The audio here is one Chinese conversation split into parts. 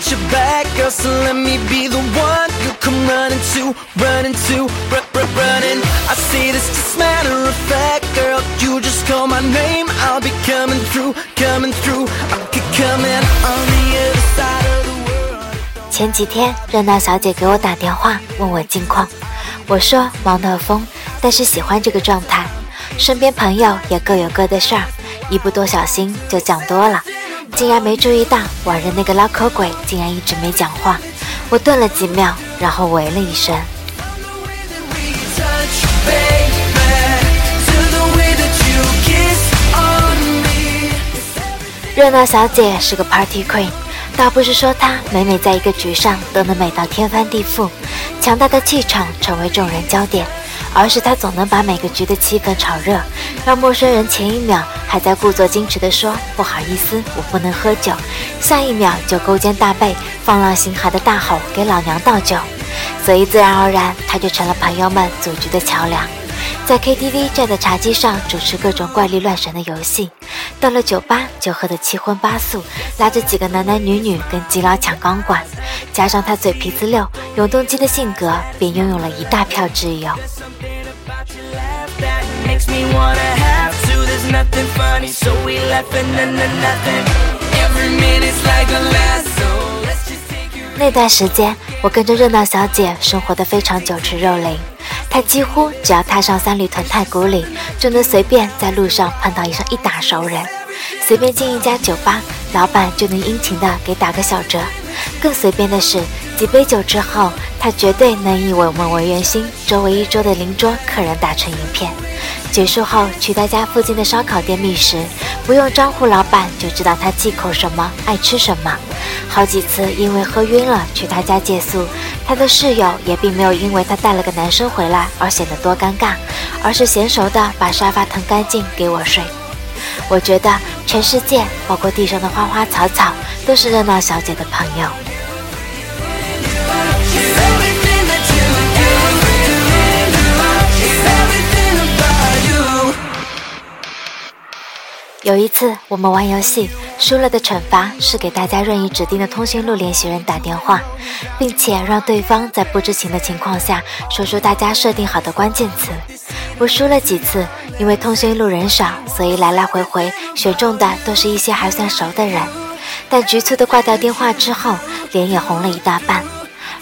got your back, girl, so let me be the one you come running to, running to, r- r- running. I say this just matter of fact, girl. You just call my name, I'll be coming through, coming through. I'll be coming on the other side of the world. 前几天，热闹小姐给我打电话问我近况，我说忙得疯，但是喜欢这个状态。身边朋友也各有各的事儿，一不多小心就讲多了，竟然没注意到晚上那个唠嗑鬼竟然一直没讲话。我顿了几秒，然后喂了一声。热闹小姐是个 party queen，倒不是说她每每在一个局上都能美到天翻地覆，强大的气场成为众人焦点，而是他总能把每个局的气氛炒热，让陌生人前一秒还在故作矜持地说不好意思，我不能喝酒，下一秒就勾肩搭背、放浪形骸的大吼给老娘倒酒，所以自然而然，他就成了朋友们组局的桥梁。在 KTV 站在茶几上主持各种怪力乱神的游戏，到了酒吧就喝得七荤八素，拉着几个男男女女跟基佬抢钢管，加上他嘴皮子溜、永动机的性格，便拥有了一大票挚友。那段时间，我跟着热闹小姐生活得非常酒池肉林。他几乎只要踏上三里屯太古里，就能随便在路上碰到一上一打熟人。随便进一家酒吧，老板就能殷勤的给打个小折。更随便的是，几杯酒之后，他绝对能以我们为圆心，周围一桌的邻桌客人打成一片。结束后去他家附近的烧烤店觅食，不用招呼老板就知道他忌口什么，爱吃什么。好几次因为喝晕了去他家借宿，他的室友也并没有因为他带了个男生回来而显得多尴尬，而是娴熟的把沙发腾干净给我睡。我觉得全世界，包括地上的花花草草，都是热闹小姐的朋友。有一次，我们玩游戏，输了的惩罚是给大家任意指定的通讯录联系人打电话，并且让对方在不知情的情况下说出大家设定好的关键词。我输了几次，因为通讯录人少，所以来来回回选中的都是一些还算熟的人。但局促的挂掉电话之后，脸也红了一大半。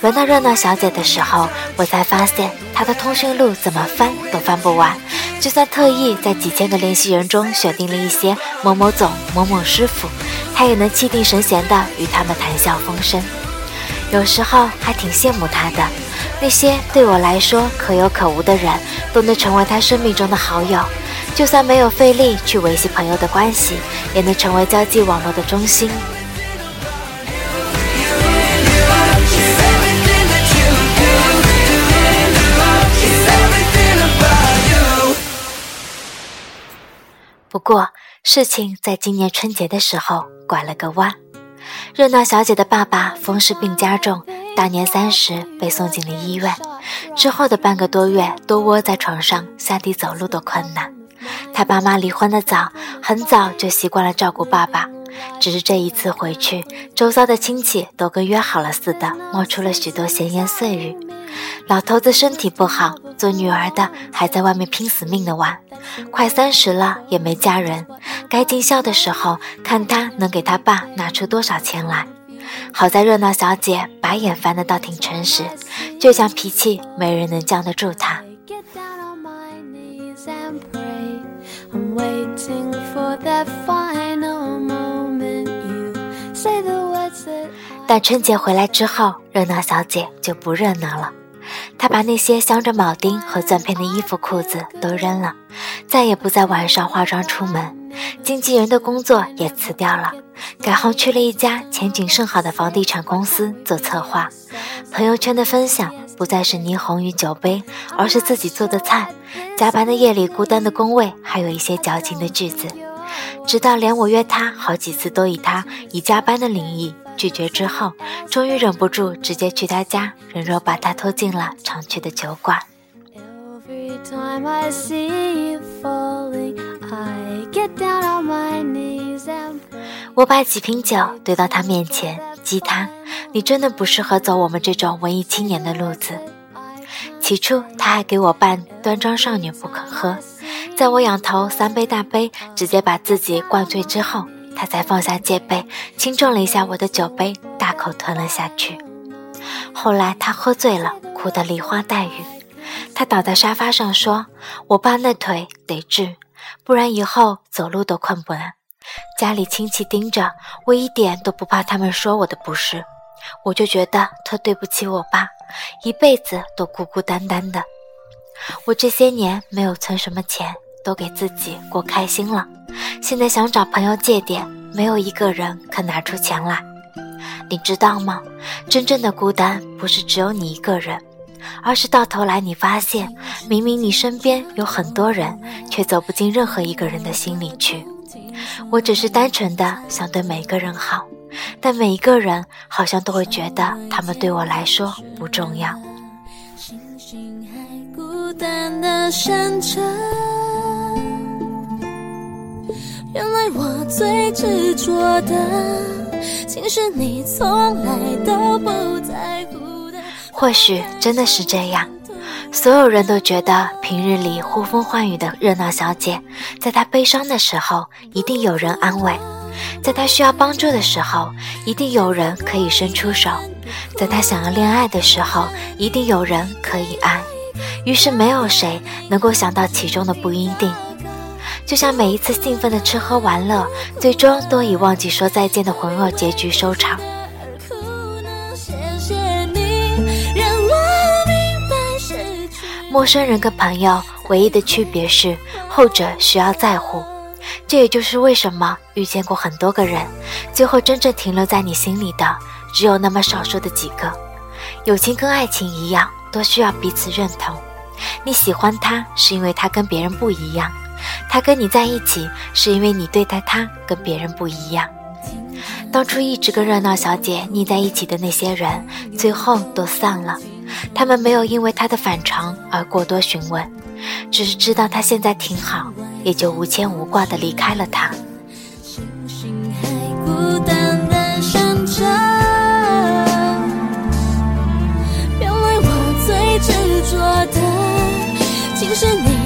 轮到热闹小姐的时候，我才发现她的通讯录怎么翻都翻不完。就算特意在几千个联系人中选定了一些某某总、某某师傅，他也能气定神闲地与他们谈笑风生。有时候还挺羡慕他的，那些对我来说可有可无的人，都能成为他生命中的好友。就算没有费力去维系朋友的关系，也能成为交际网络的中心。不过，事情在今年春节的时候拐了个弯。热闹小姐的爸爸风湿病加重，大年三十被送进了医院，之后的半个多月都窝在床上，下地走路都困难。他爸妈离婚的早，很早就习惯了照顾爸爸，只是这一次回去，周遭的亲戚都跟约好了似的，冒出了许多闲言碎语。老头子身体不好，做女儿的还在外面拼死命的玩，快三十了也没嫁人，该尽孝的时候，看他能给他爸拿出多少钱来。好在热闹小姐白眼翻的倒挺诚实，倔强脾气没人能降得住她。但春节回来之后，热闹小姐就不热闹了。他把那些镶着铆钉和钻片的衣服、裤子都扔了，再也不在晚上化妆出门。经纪人的工作也辞掉了，改行去了一家前景甚好的房地产公司做策划。朋友圈的分享不再是霓虹与酒杯，而是自己做的菜。加班的夜里孤单的工位，还有一些矫情的句子。直到连我约他好几次都以他以加班的名义拒绝之后，终于忍不住直接去他家，人肉把他拖进了常去的酒馆。我把几瓶酒堆到他面前，激他，你真的不适合走我们这种文艺青年的路子。”起初他还给我扮端庄少女不肯喝，在我仰头三杯大杯，直接把自己灌醉之后，他才放下戒备，轻重了一下我的酒杯，大口吞了下去。后来他喝醉了，哭得梨花带雨。他倒在沙发上说：“我爸那腿得治，不然以后走路都困不安。家里亲戚盯着，我一点都不怕他们说我的不是。我就觉得特对不起我爸，一辈子都孤孤单单的。我这些年没有存什么钱，都给自己过开心了。现在想找朋友借点，没有一个人肯拿出钱来。你知道吗？真正的孤单不是只有你一个人。”而是到头来，你发现明明你身边有很多人，却走不进任何一个人的心里去。我只是单纯的想对每个人好，但每一个人好像都会觉得他们对我来说不重要。星星还孤单的山丘原来我最执着的，其实你从来都不在乎的。或许真的是这样，所有人都觉得平日里呼风唤雨的热闹小姐，在她悲伤的时候一定有人安慰，在她需要帮助的时候一定有人可以伸出手，在她想要恋爱的时候一定有人可以爱。于是没有谁能够想到其中的不一定，就像每一次兴奋的吃喝玩乐，最终都以忘记说再见的浑噩结局收场。陌生人跟朋友唯一的区别是，后者需要在乎。这也就是为什么遇见过很多个人，最后真正停留在你心里的只有那么少数的几个。友情跟爱情一样，都需要彼此认同。你喜欢他，是因为他跟别人不一样；他跟你在一起，是因为你对待他跟别人不一样。当初一直跟热闹小姐腻在一起的那些人，最后都散了。他们没有因为他的反常而过多询问，只是知道他现在挺好，也就无牵无挂的离开了他。原来我最执着的，竟是你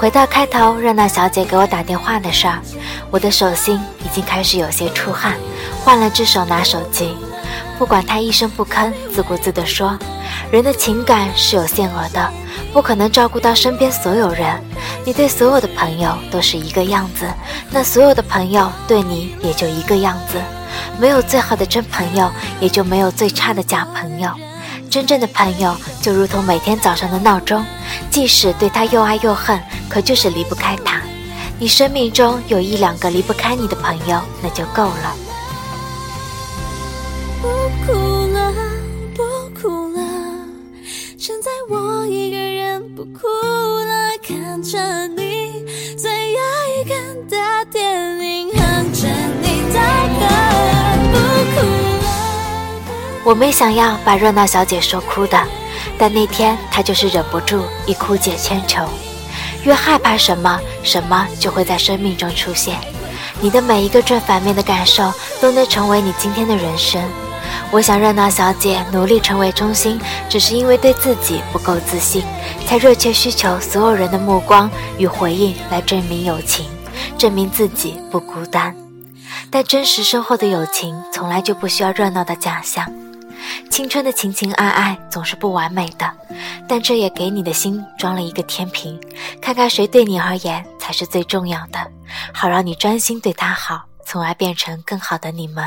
回到开头，热闹小姐给我打电话的事儿，我的手心已经开始有些出汗，换了只手拿手机。不管她一声不吭，自顾自地说：“人的情感是有限额的，不可能照顾到身边所有人。你对所有的朋友都是一个样子，那所有的朋友对你也就一个样子。没有最好的真朋友，也就没有最差的假朋友。真正的朋友就如同每天早上的闹钟，即使对他又爱又恨。”可就是离不开他，你生命中有一两个离不开你的朋友，那就够了。不哭了，不哭了，现在我一个人不哭了，看着你最爱看的电影，哼着你的歌，不哭了。我没想要把热闹小姐说哭的，但那天她就是忍不住一哭解千愁。越害怕什么，什么就会在生命中出现。你的每一个正反面的感受，都能成为你今天的人生。我想热闹小姐努力成为中心，只是因为对自己不够自信，才热切需求所有人的目光与回应来证明友情，证明自己不孤单。但真实深厚的友情，从来就不需要热闹的假象。青春的情情爱爱总是不完美的，但这也给你的心装了一个天平，看看谁对你而言才是最重要的，好让你专心对他好，从而变成更好的你们。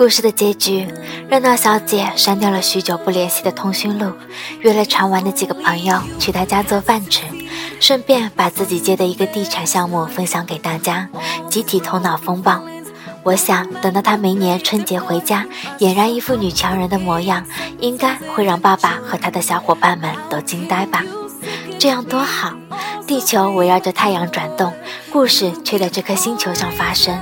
故事的结局，热闹小姐删掉了许久不联系的通讯录，约了常玩的几个朋友去她家做饭吃，顺便把自己接的一个地产项目分享给大家，集体头脑风暴。我想等到她明年春节回家，俨然一副女强人的模样，应该会让爸爸和他的小伙伴们都惊呆吧？这样多好！地球围绕着太阳转动，故事却在这颗星球上发生。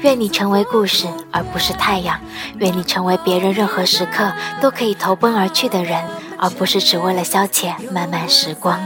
愿你成为故事，而不是太阳；愿你成为别人任何时刻都可以投奔而去的人，而不是只为了消遣漫漫时光。